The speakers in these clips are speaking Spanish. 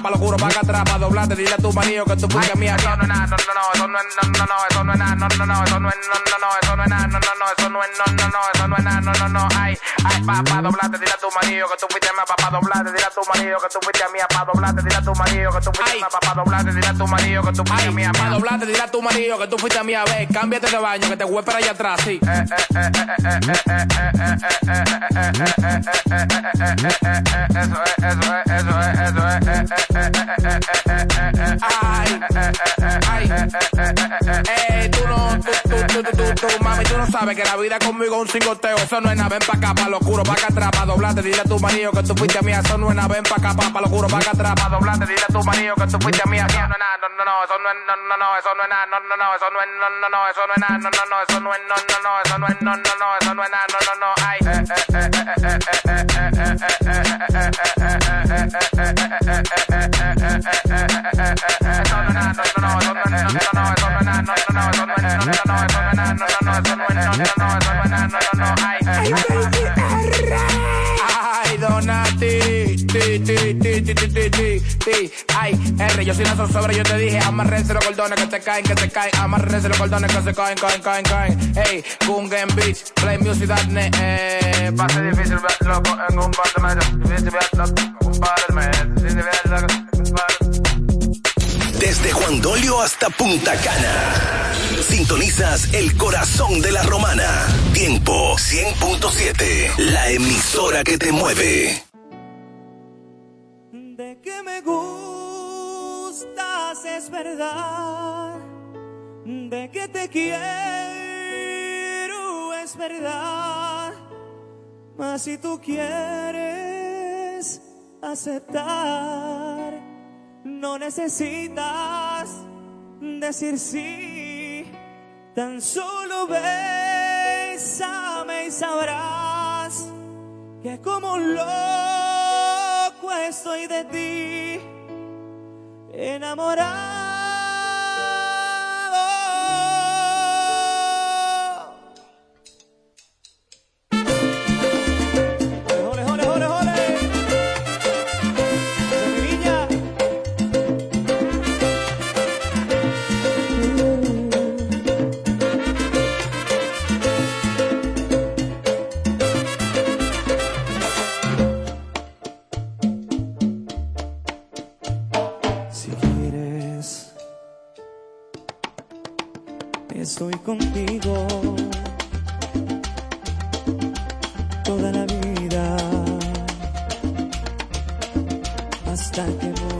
acá, pa' lo juro, pa' acá atrás, pa' doblarte, dile a tu marido que tú fuiste mía. Eso no es nada, no, no, no, eso no es, no, no, no, eso no es nada, no, no, no, eso no es, no, no, no, eso no es nada, no, no, no, eso no es, no, no, no, eso no es nada, no, no, no, ay, ay, pa' pa' doblarte, dile a tu marido que tú fuiste mía, pa' pa' doblarte, dile a tu marido que tú fuiste mía, pa' doblarte, dile a tu marido que tú fuiste mía, pa' pa' doblarte, dile a tu marido que tú fuiste mía, pa' doblarte, dile a tu marido que tú fuiste mía, ve, cámbiate de baño, que te voy para allá atrás, sí. Ay, ay, ey, tú no, tú, tú, tú, tú, mami, tú no sabes que la vida conmigo es un cingoteo. Eso no es nada, ven pa' acá, pa' lo juro, pa' acá atrás, pa' doblarte, dile a tu marido que tú fuiste mía. Eso no es nada, ven pa' acá, pa' lo juro, pa' acá atrás, pa' doblarte, dile a tu marido que tú fuiste mía. No nada, no, no, no, eso no es, no, no, no, eso no es nada, no, no, no, eso no es, no, no, no, eso no es nada, no, no, no, eso no es, no, no, no, eso no es, no, no, no, eso no es nada, no, no, no, ay. Ay, Donati, R, yo soy una sobre, yo te dije, amarrense los cordones que te caen, que te caen, amarrense los cordones que se caen, caen, caen, caen. Hey, Kungen Beach, Play Music, Darne, eh, difícil en un par de meses, difícil un par de meses, difícil un par de Desde Juan Dolio hasta Punta Cana. Sintonizas el corazón de la romana. Tiempo 100.7. La emisora que te mueve. De que me gustas es verdad. De que te quiero es verdad. Mas si tú quieres aceptar, no necesitas decir sí. Tan solo bésame y sabrás que como un loco estoy de ti, enamorado. start the war.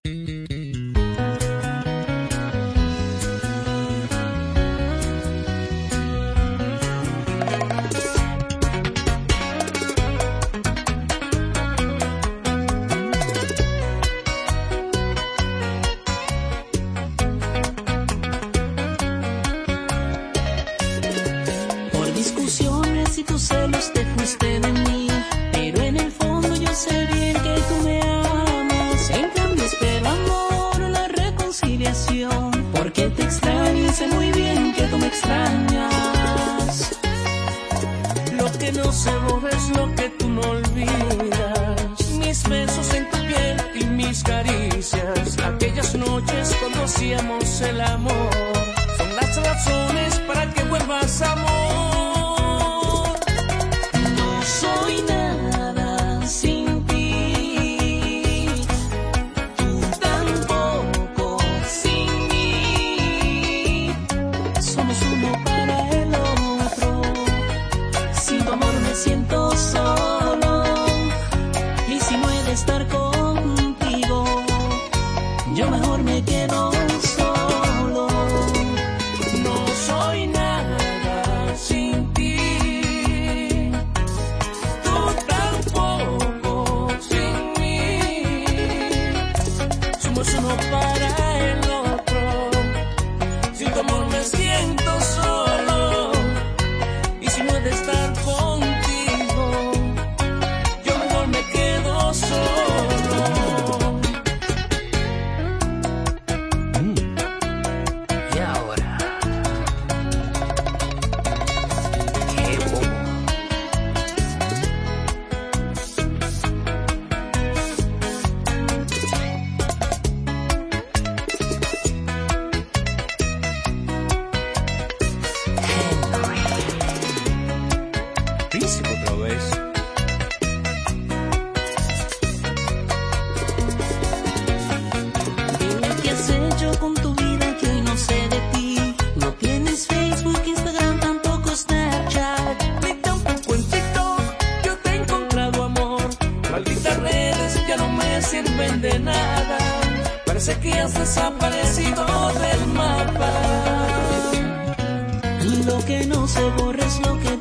que no se borre es lo que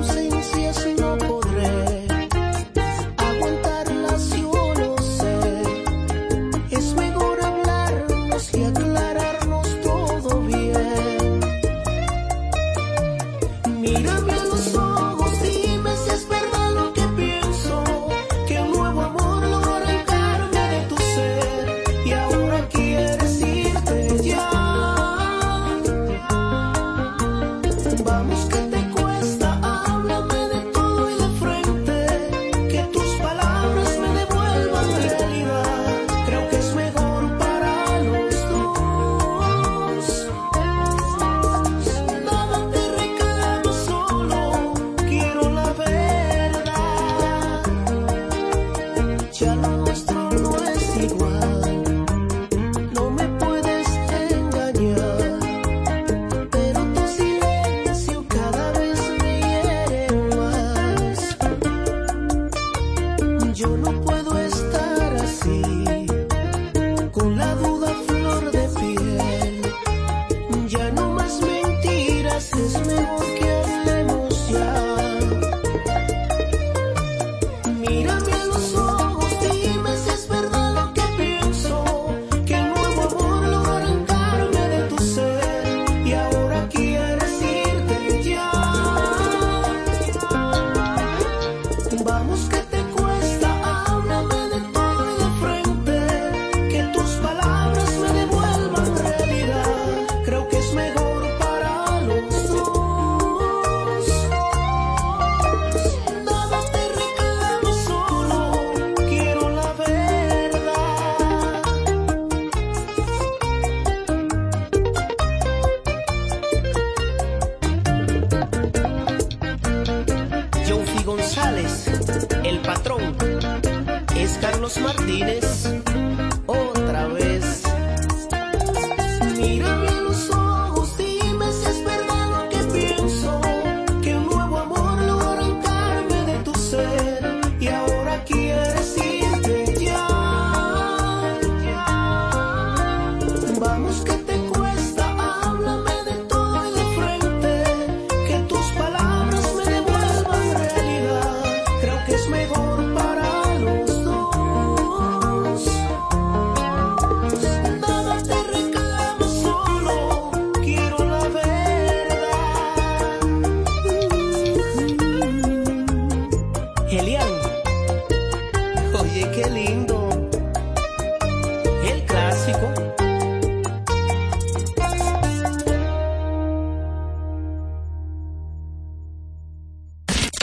don't see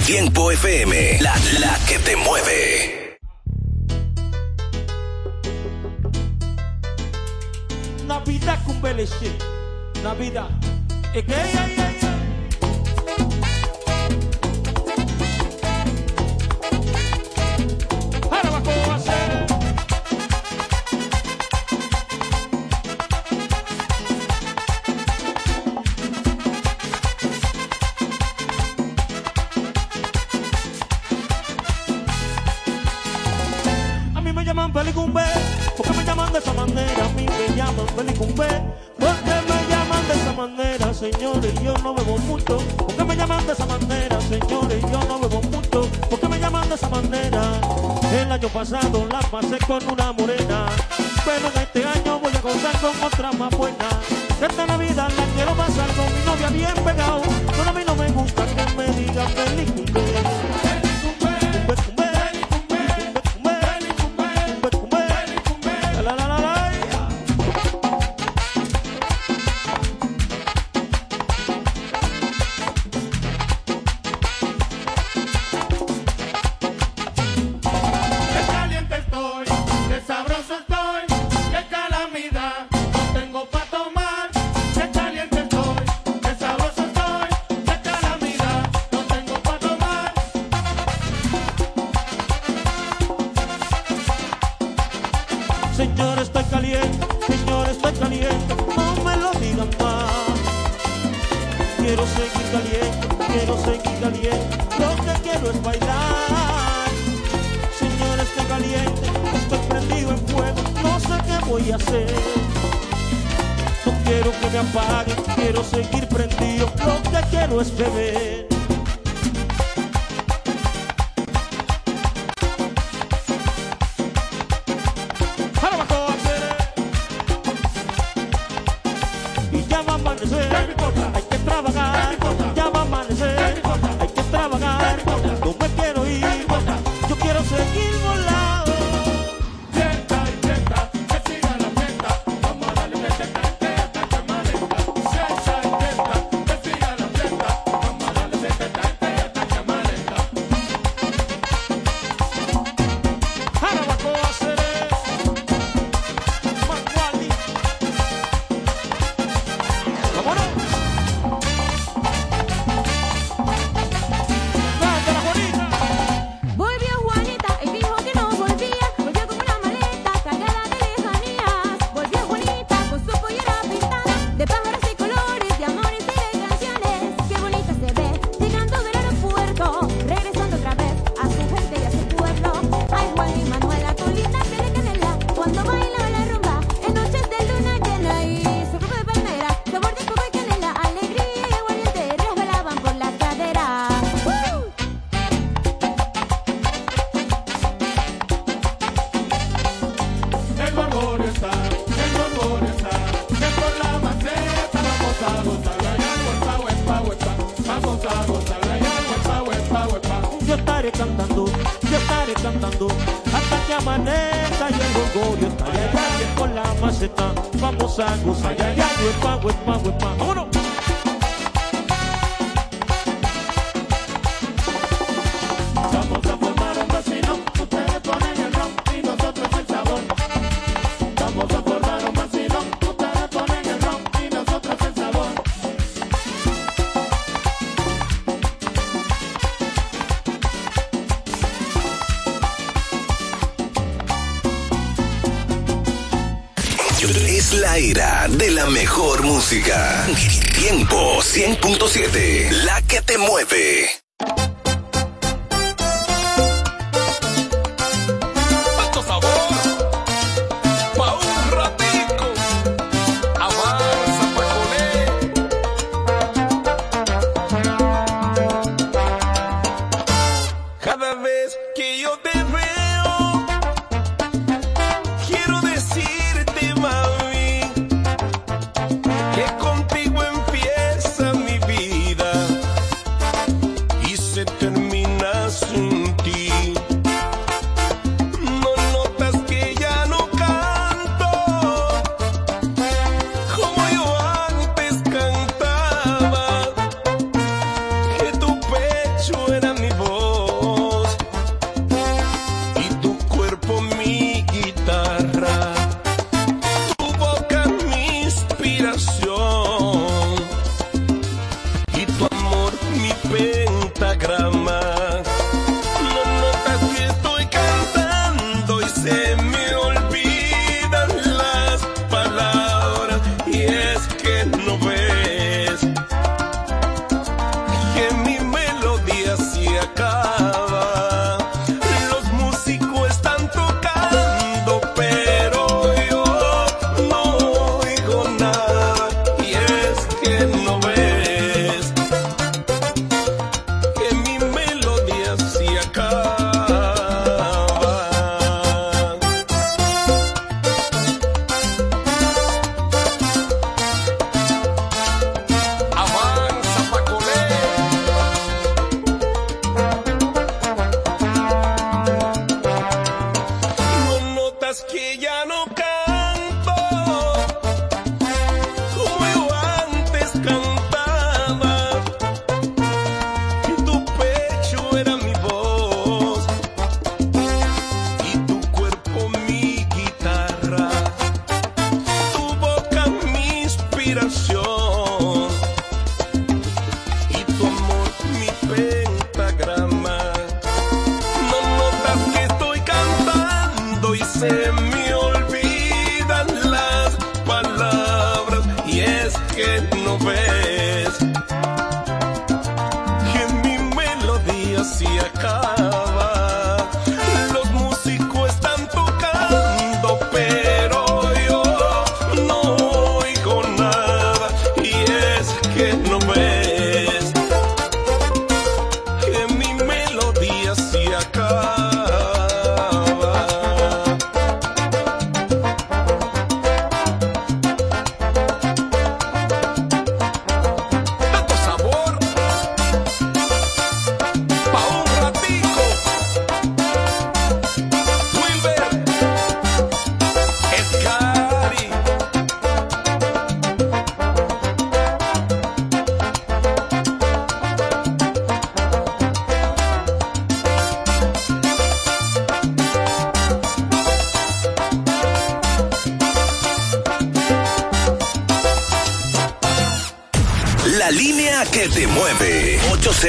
Tiempo FM, la, la que te mueve. Navidad con Navidad. ¿Qué? Benicumbe. Porque me llaman de esa manera, señores, yo no bebo mucho. Porque me llaman de esa manera, señores, yo no bebo mucho. Porque me llaman de esa manera. El año pasado la pasé con una morena, pero en este año voy a gozar con otra más buena. Esta Navidad la quiero pasar con mi novia bien pegado. Pero a mí no me gusta que me digan Benicumbe. mejor música. Tiempo 100.7, la que te mueve.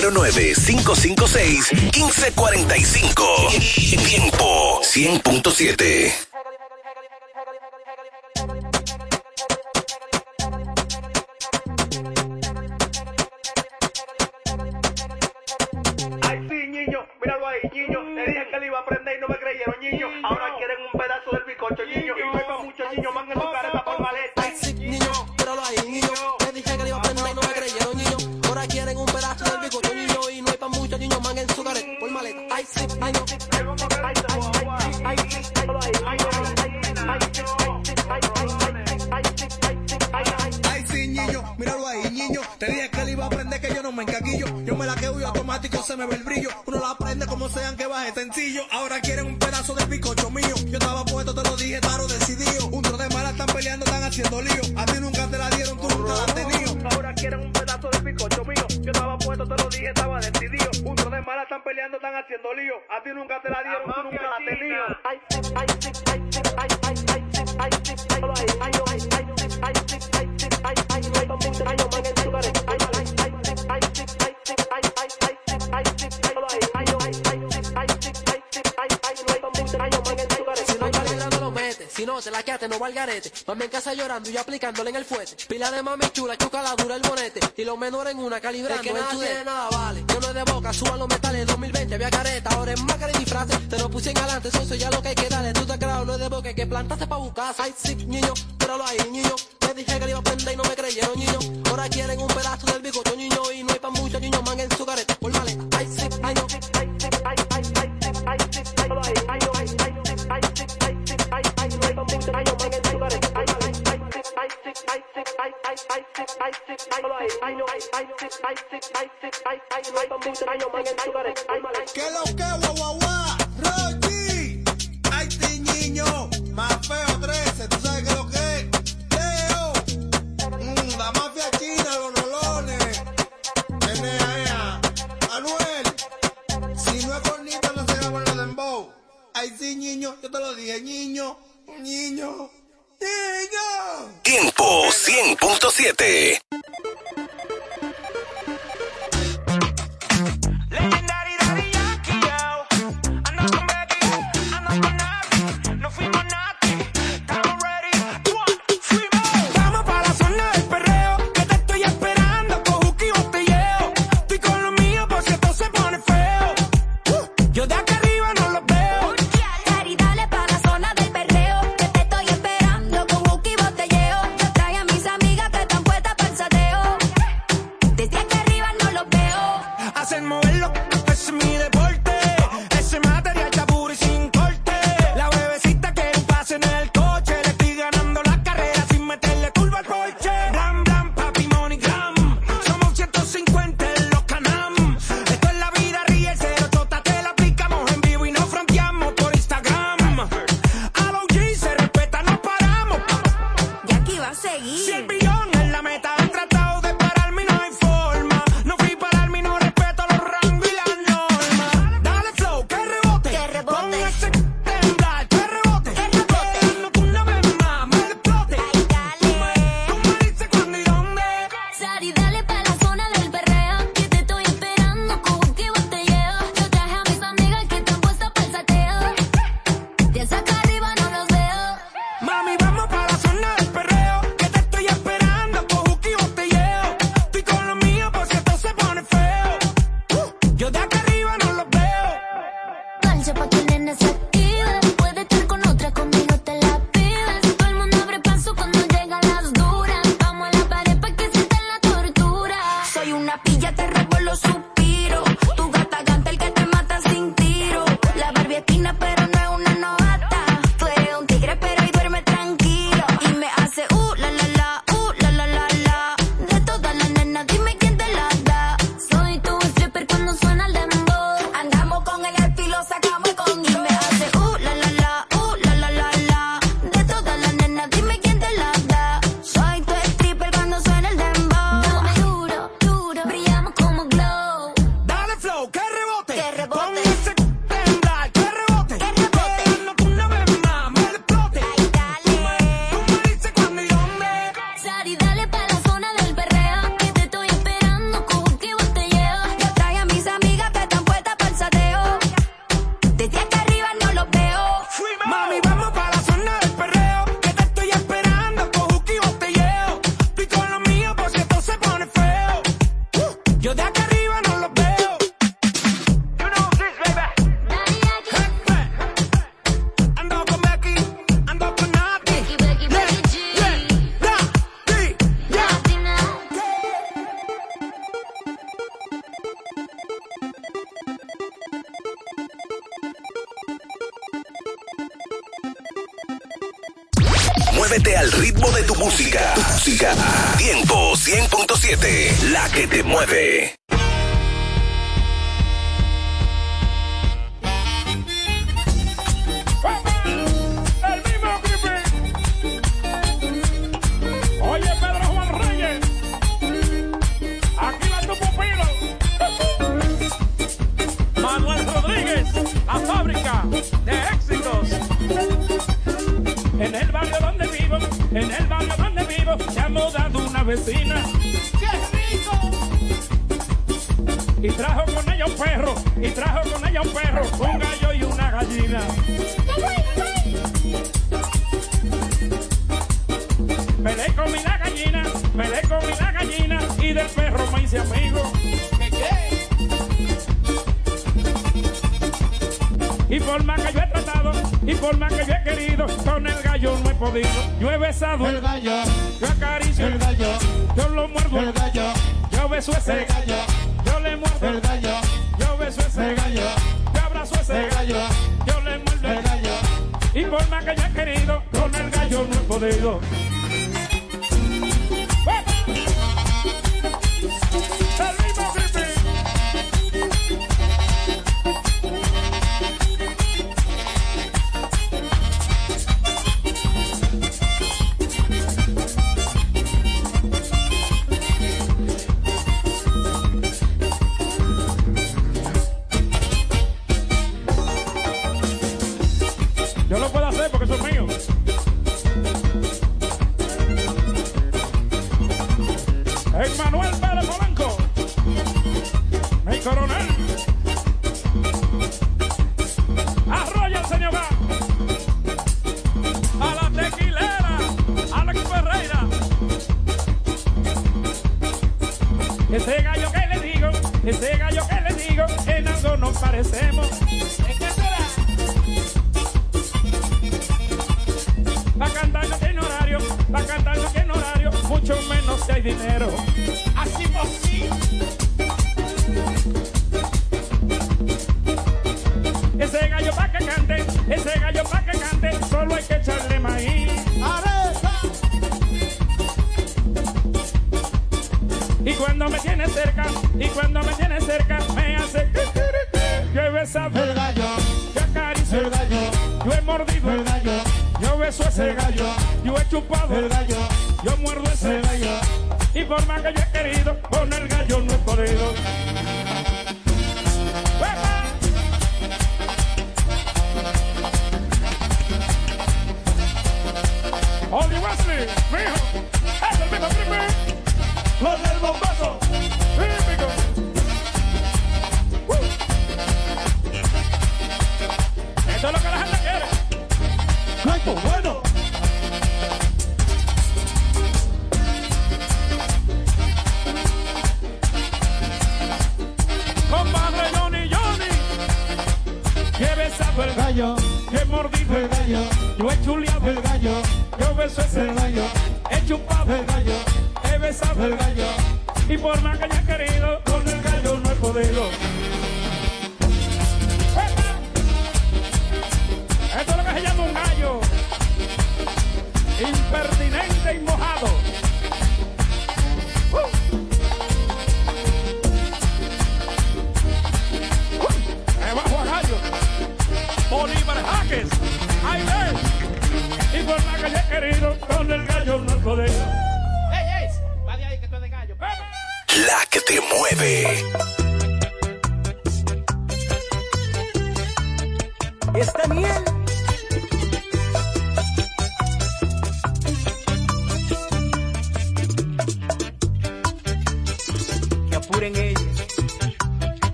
09-556-1545. Tiempo 100.7. Si no te la quedaste, no va al garete. Mami en casa llorando y aplicándole en el fuete. Pila de mami chula, chuca la dura el bonete. Y los menores en una calibrando. Es que nada tiene, nada vale. Yo no es de boca, suba los metales. 2020 había careta, ahora es máscara y disfraces. Te lo puse en adelante, socio, ya lo que hay que darle. Tú te has creado, no es de boca, que plantaste pa' buscar. Ay, sí, niño, pero lo hay, niño dije que le iba a prender y no me creyeron, niño. Ahora quieren un pedazo del bigote, niño. Y no hay pa' mucho, niño, man en su careta. Por maleta, ay, sí, ay, no. Que lo que guau guau guau, ay ti niño, más feo 13, la mafia china, los rolones. NEA, Anuel. Si no es cornita, no será con los dembow. Ay, sí, niño, yo te lo dije, niño, niño, niño. Tiempo 100.7.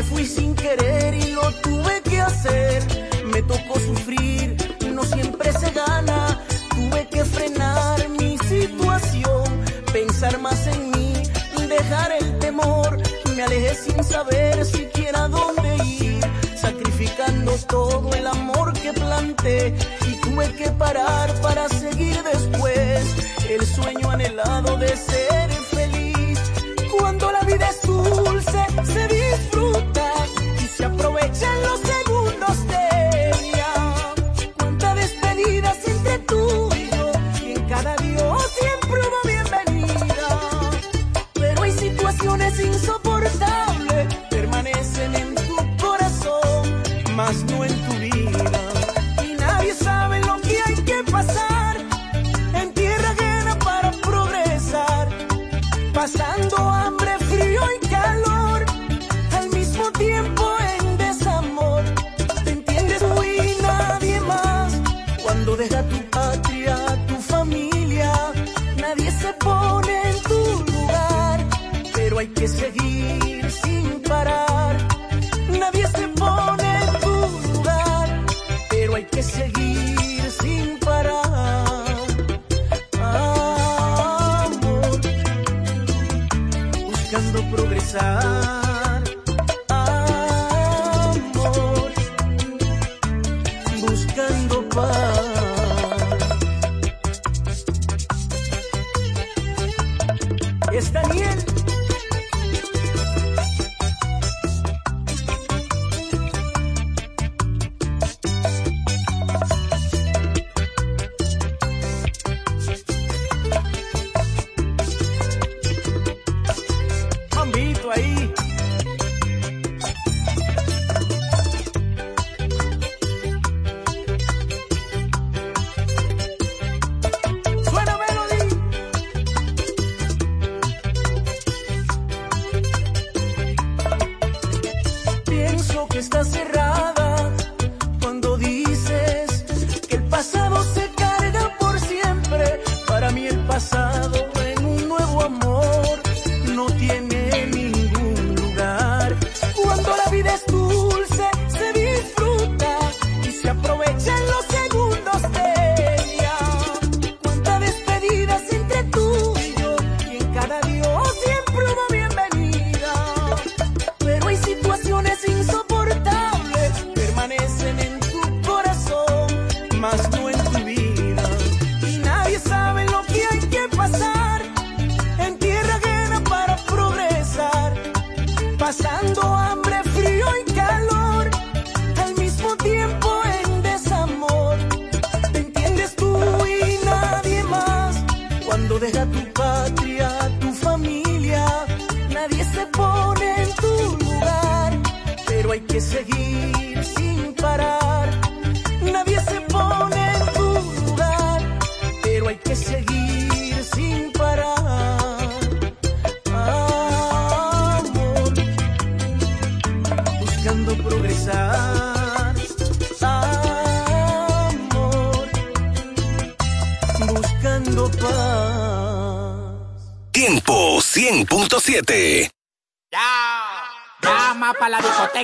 me fui sin querer y lo tuve que hacer. Me tocó sufrir, no siempre se gana. Tuve que frenar mi situación, pensar más en mí, dejar el temor. Me alejé sin saber siquiera dónde ir, sacrificando todo el amor que planté. Y tuve que parar para seguir después el sueño anhelado de ser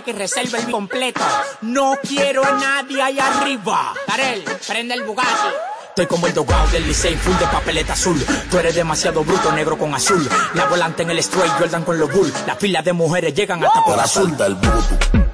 y reserva el completo. No quiero a nadie ahí arriba. Darel, prende el Bugatti. Estoy como el dogado del Licey, full de papeleta azul. Tú eres demasiado bruto, negro con azul. La volante en el straight, Jordan con los bull. Las filas de mujeres llegan hasta por azul. Mi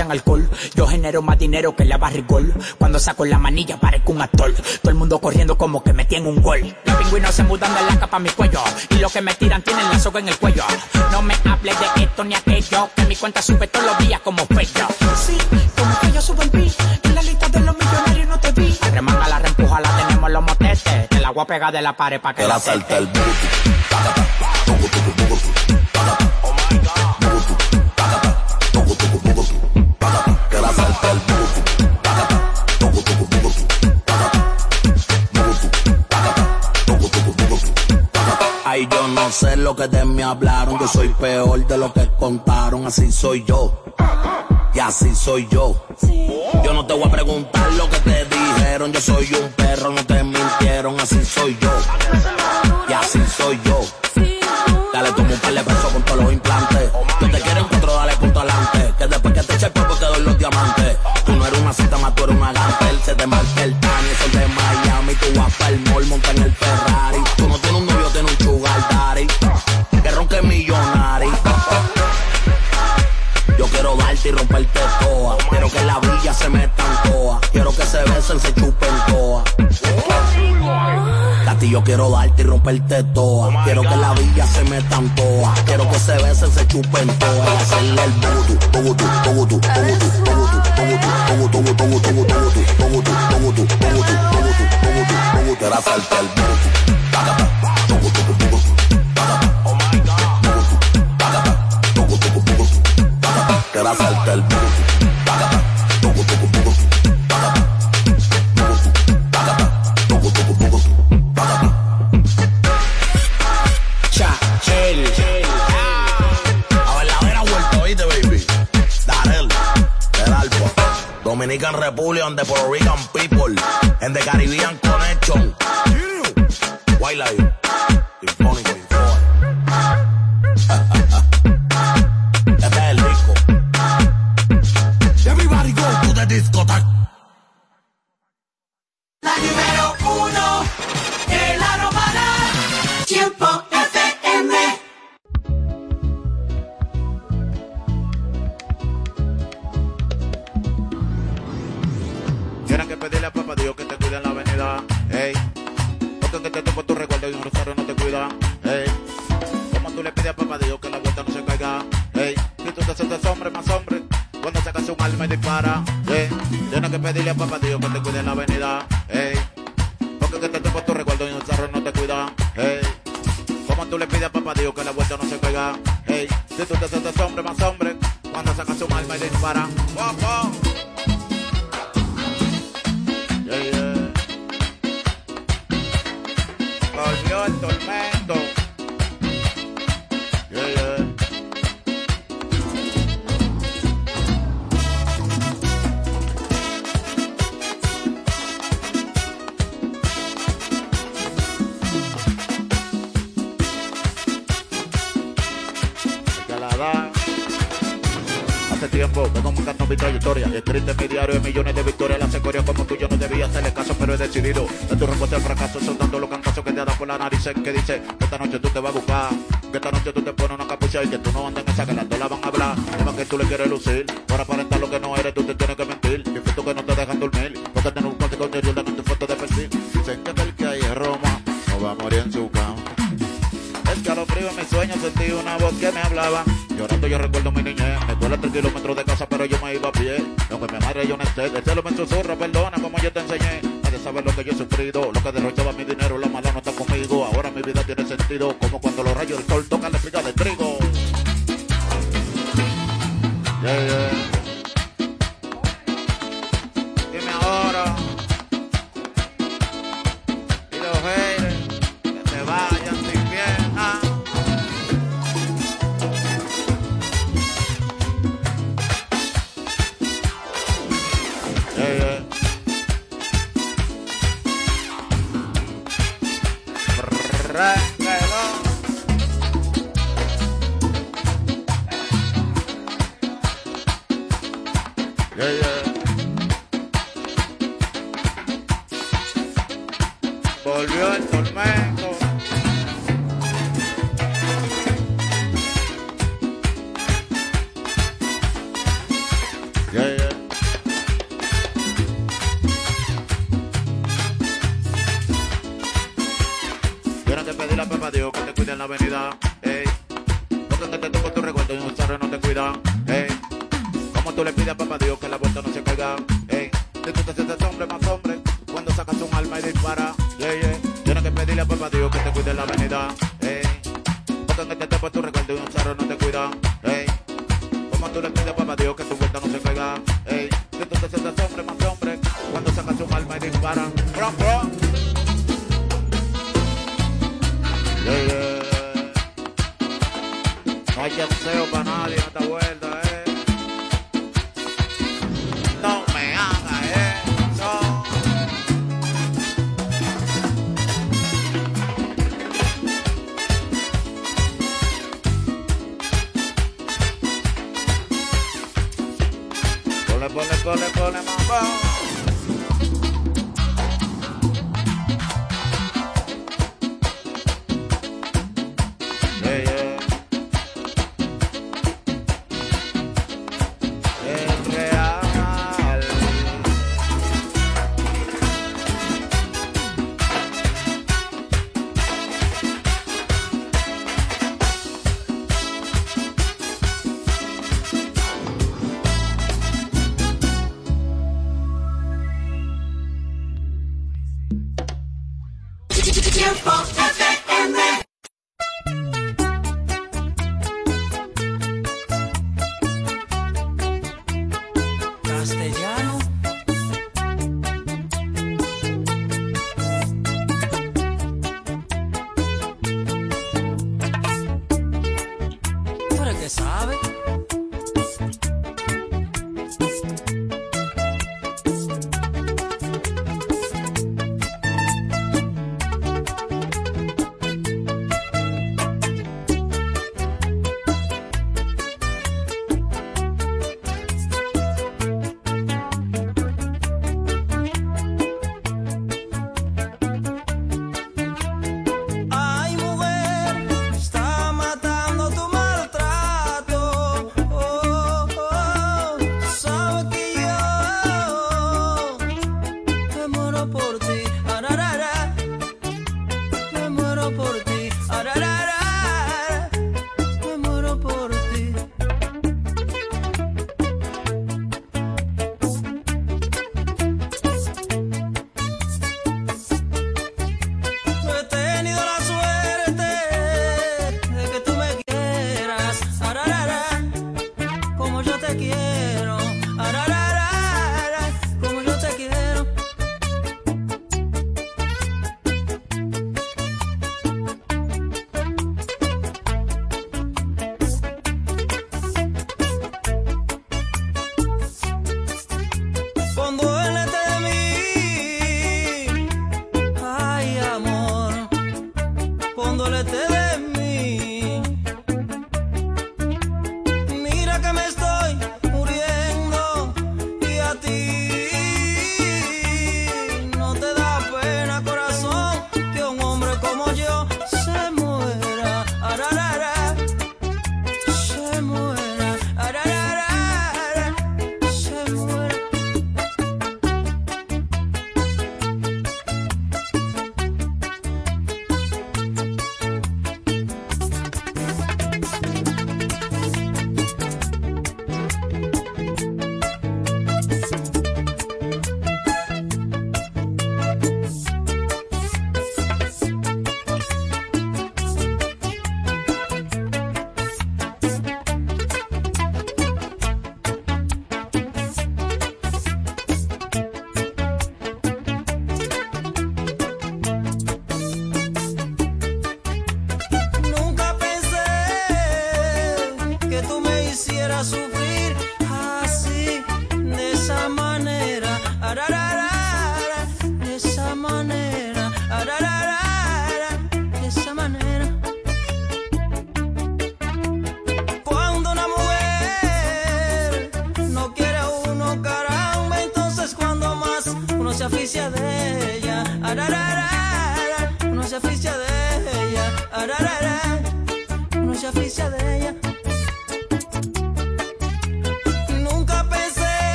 echan alcohol. Yo genero más dinero que la barrigol. Cuando saco la manilla parezco un actor. Todo el mundo corriendo como que me tiene un gol. Los pingüinos se mudan de la capa a mi cuello. Y los que me tiran tienen la soga en el cuello. No me hables de esto ni aquello. Que mi cuenta sube todos los días como pello. Sí, como que yo subo el pi. En la lista de los millonarios no te vi. La remanga, la reempuja, la tenemos los motetes. Te la voy a pegar de la pared para que la salte el Ay, sé lo que de mí hablaron. Yo soy peor de lo que contaron. Así soy yo. Y así soy yo. Yo no te voy a preguntar lo que te dijeron. Yo soy un perro, no te mintieron. Así soy yo. Y así soy yo. Dale, toma un par de con todos los implantes. Yo te quiero encuentro, dale punto adelante. Que después que te eche el polvo te doy los diamantes. Tú no eres una cita más, tú eres una gantel. Se te marca el tan, eso de Miami. Tú vas para el mall, monta en el Ferrari. Y romperte toa. Quiero que la villa se metan toa. Quiero que se besen, se chupen toa. A ti yo quiero darte y romperte toa. Quiero que la villa se metan toa. Quiero que se besen, se chupen toa. Y hacerle el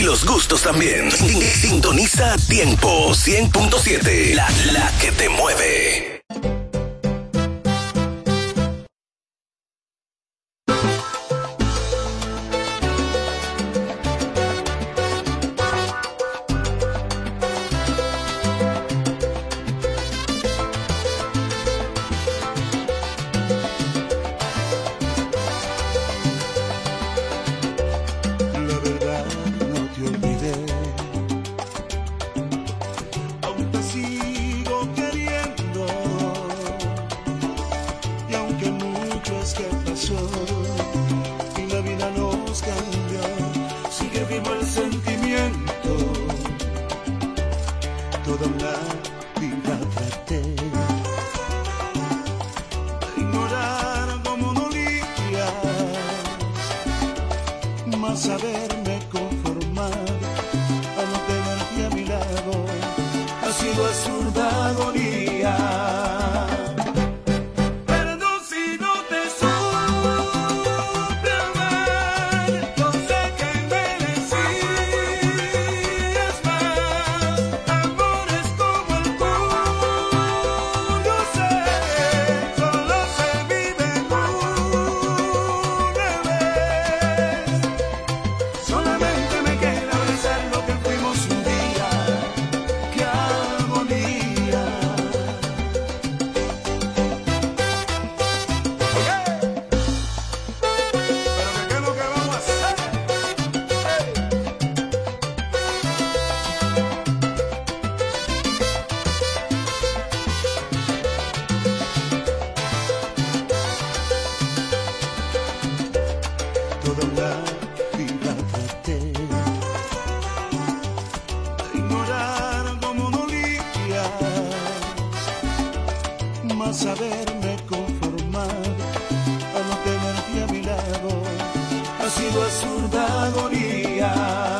y los gustos también. Sintoniza tiempo 100.7, la, la que te mueve. Cordadoría.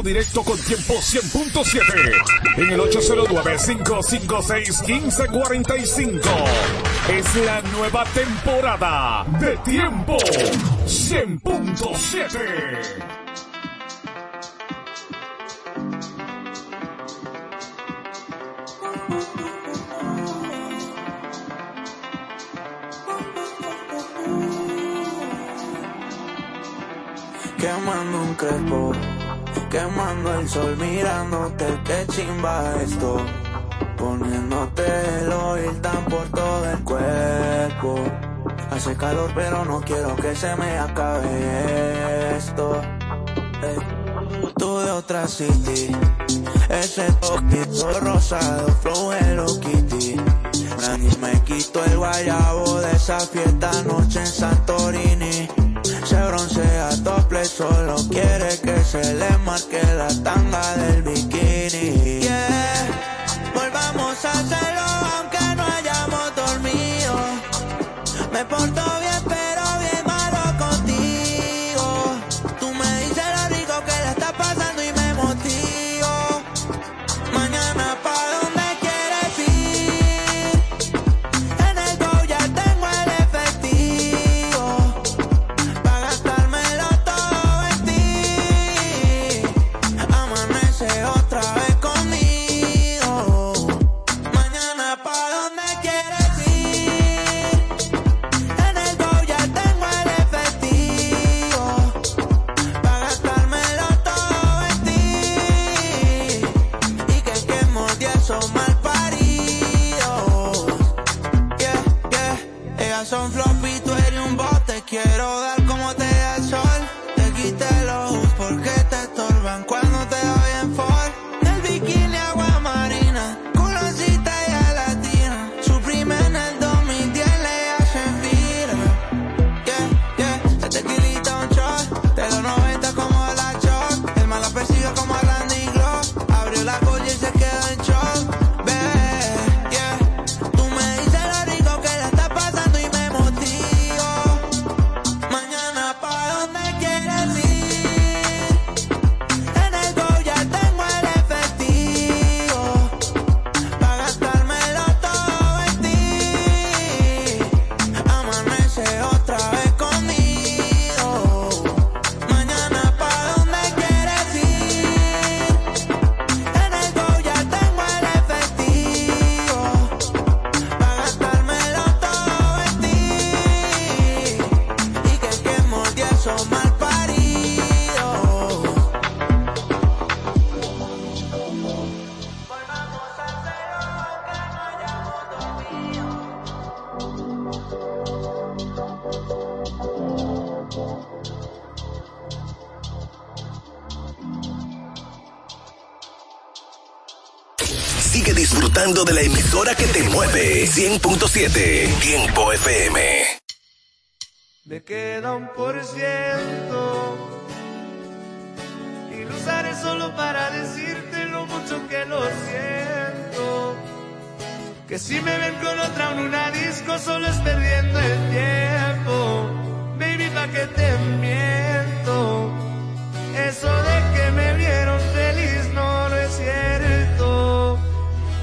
contacto directo con tiempo 100.7 en el 809-556-1545. Es la nueva temporada de tiempo 100.7. quemando un crespo Quemando el sol, mirándote, que chimba esto. Poniéndote el oil tan por todo el cuerpo. Hace calor, pero no quiero que se me acabe esto. Hey. Tú de otra city. Ese poquito rosado, flow Hello Kitty. Y me quito el guayabo de esa fiesta anoche en Santorini. Se broncea tople, solo quiere que se le marque la tanga del bikini. Yeah, volvamos a hacerlo aunque no hayamos dormido. Me porto Sigue disfrutando de la emisora que te mueve. 100.7 Tiempo FM. Me queda un por ciento y lo usaré solo para decirte lo mucho que lo siento. Que si me ven con otra en una disco solo es perdiendo el tiempo. Baby, pa' que te miento.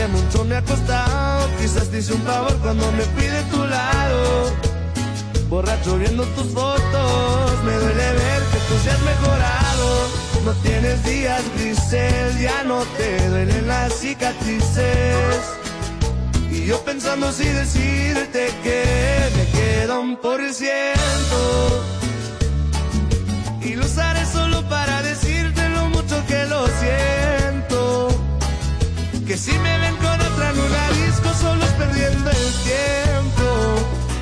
que mucho me ha costado. Quizás te hice un favor cuando me fui de tu lado. Borracho viendo tus fotos, me duele ver que tú seas mejorado. No tienes días grises, ya no te duelen las cicatrices. Y yo pensando si decirte que me queda un por ciento. Y lo usaré solo para decirte lo mucho que lo siento. Que si me ven con otra en una disco solo es perdiendo el tiempo.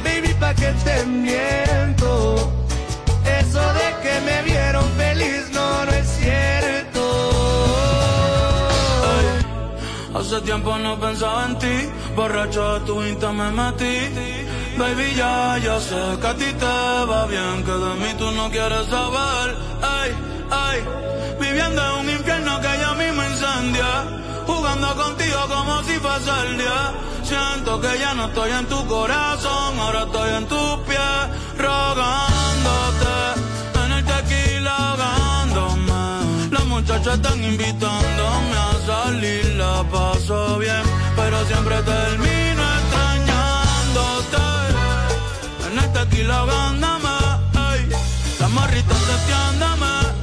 Baby, pa' que te miento. Eso de que me vieron feliz no, no es cierto. Hace tiempo no pensaba en ti, borracho de tu Insta me metí. Baby, ya, ya sé que a ti te va bien, que de mí tú no quieres saber. Ay, ay, viviendo en un infierno que ya mismo incendia. Jugando contigo como si fuese el día. Siento que ya no estoy en tu corazón, ahora estoy en tus pies, rogándote. En el tequila ahogándome. Las muchachas están invitándome a salir, la paso bien, pero siempre termino extrañándote. En el tequila ahogándome, ey. La peda hoy,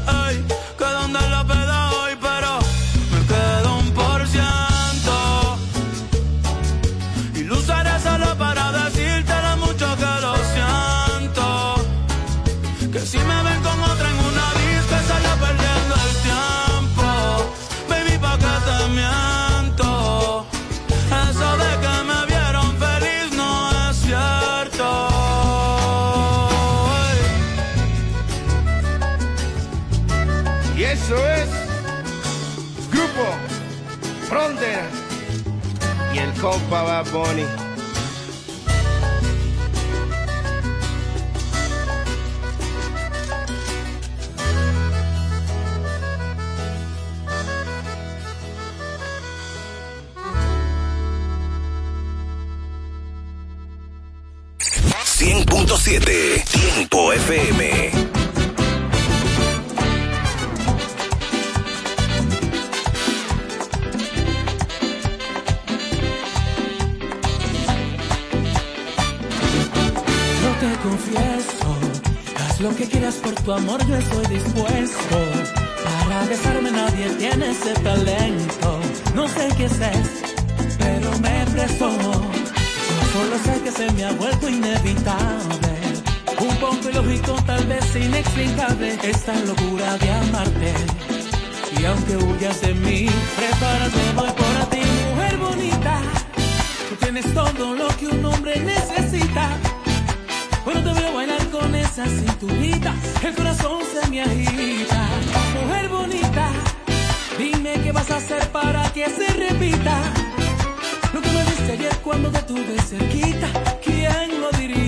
Grupo Frontera y el compa va Bonnie. siete. esta locura de amarte. Y aunque huyas de mí, prepárate, voy por ti, mujer bonita. Tú tienes todo lo que un hombre necesita. bueno te veo bailar con esa cinturita, el corazón se me agita. Mujer bonita, dime qué vas a hacer para que se repita. Lo que me diste ayer cuando te tuve cerquita, ¿quién lo diría?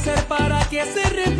hacer para que se repita?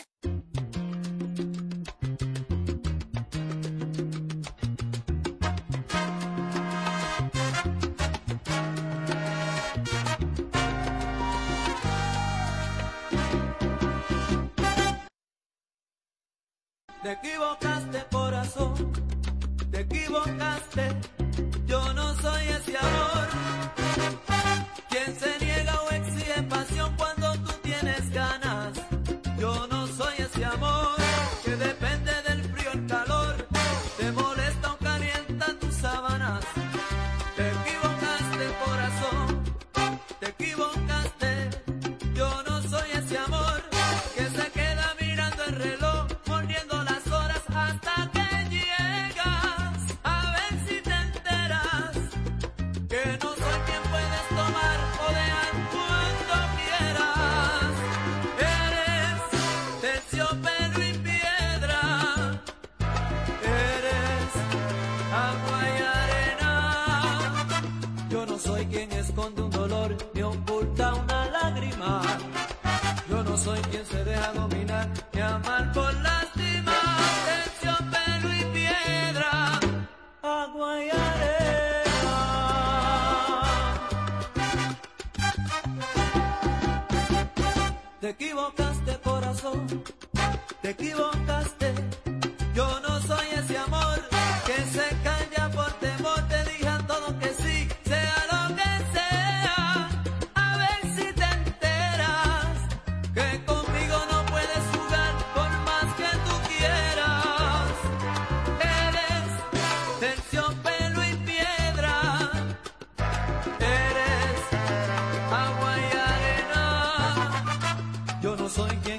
Musa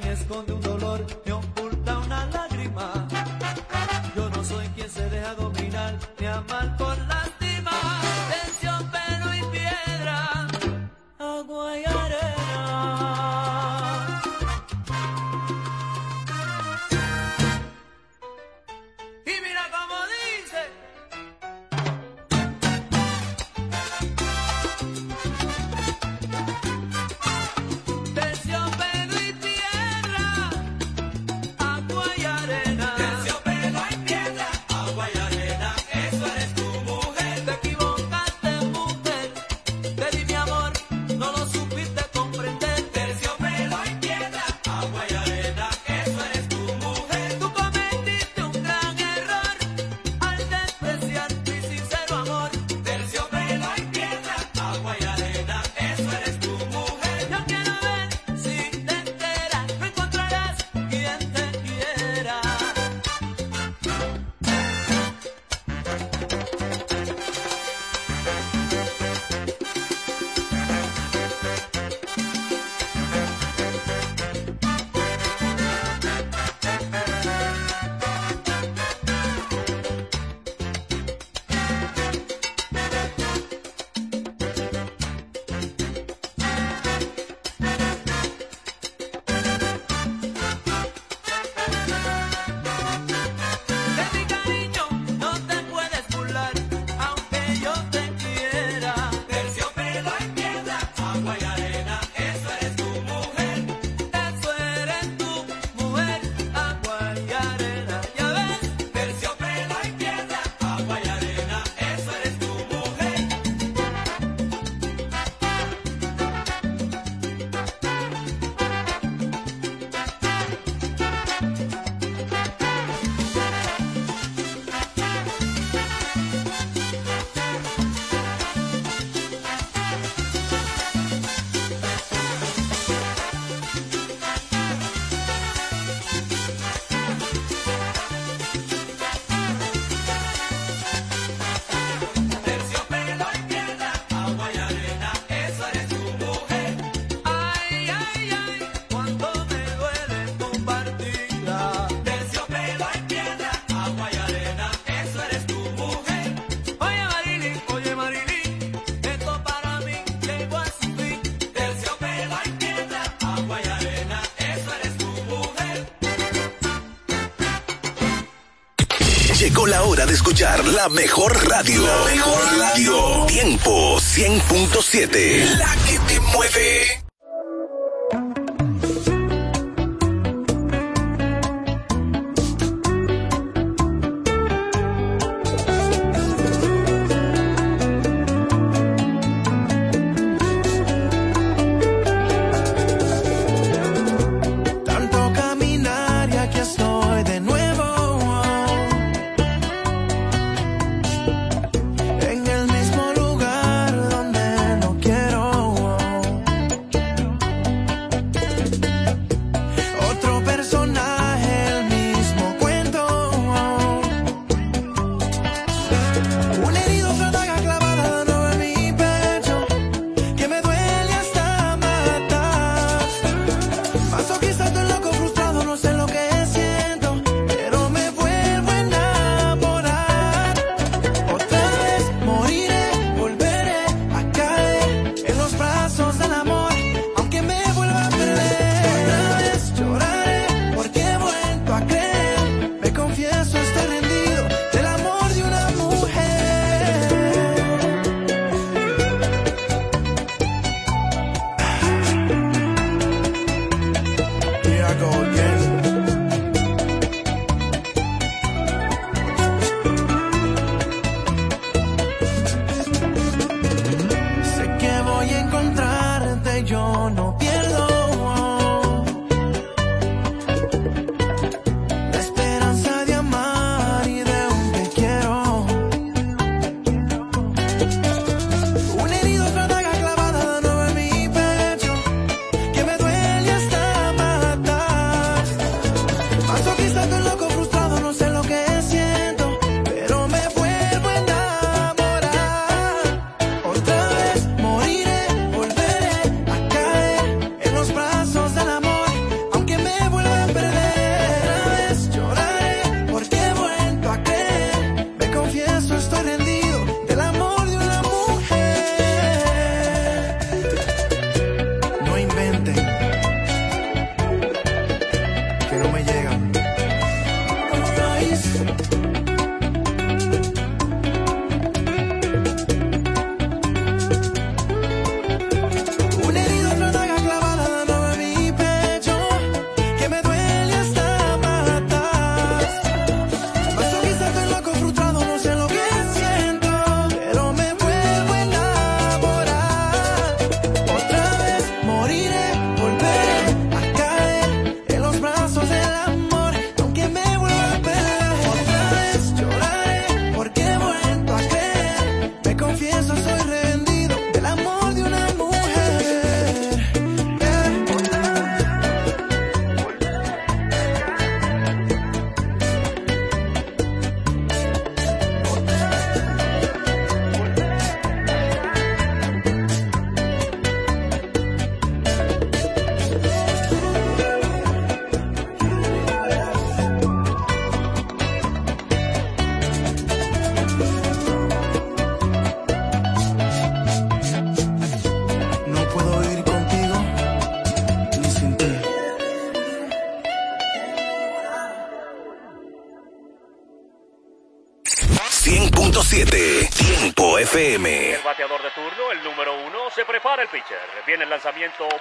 escuchar la mejor radio. La mejor radio. Tiempo 100.7. La que te mueve.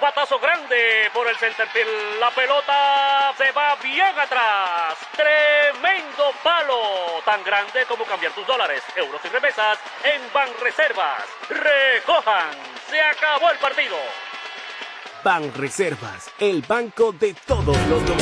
Batazo grande por el centerfield. La pelota se va bien atrás. Tremendo palo, tan grande como cambiar tus dólares, euros y remesas en Banreservas. Recojan, se acabó el partido. Ban Reservas, el banco de todos los dominicanos.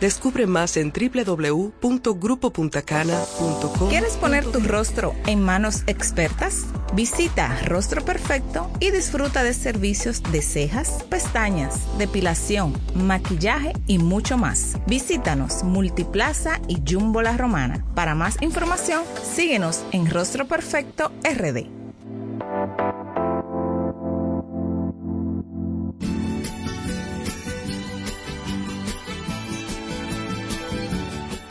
Descubre más en www.grupopuntacana.com. ¿Quieres poner tu rostro en manos expertas? Visita Rostro Perfecto y disfruta de servicios de cejas, pestañas, depilación, maquillaje y mucho más. Visítanos Multiplaza y Jumbo La Romana. Para más información, síguenos en Rostro Perfecto RD.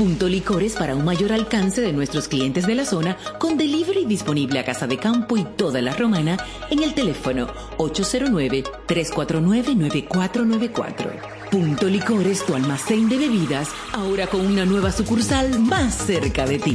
Punto Licores para un mayor alcance de nuestros clientes de la zona con delivery disponible a Casa de Campo y toda la Romana en el teléfono 809-349-9494. Punto Licores, tu almacén de bebidas, ahora con una nueva sucursal más cerca de ti.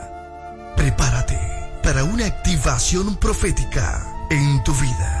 Prepárate para una activación profética en tu vida.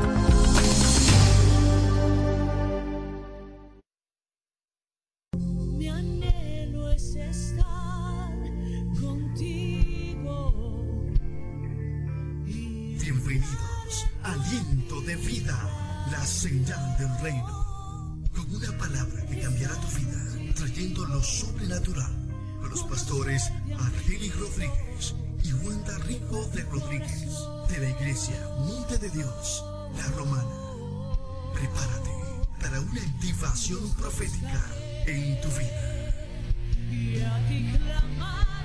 Iglesia de Dios, la Romana. Prepárate para una activación profética en tu vida. Y a ti clamar.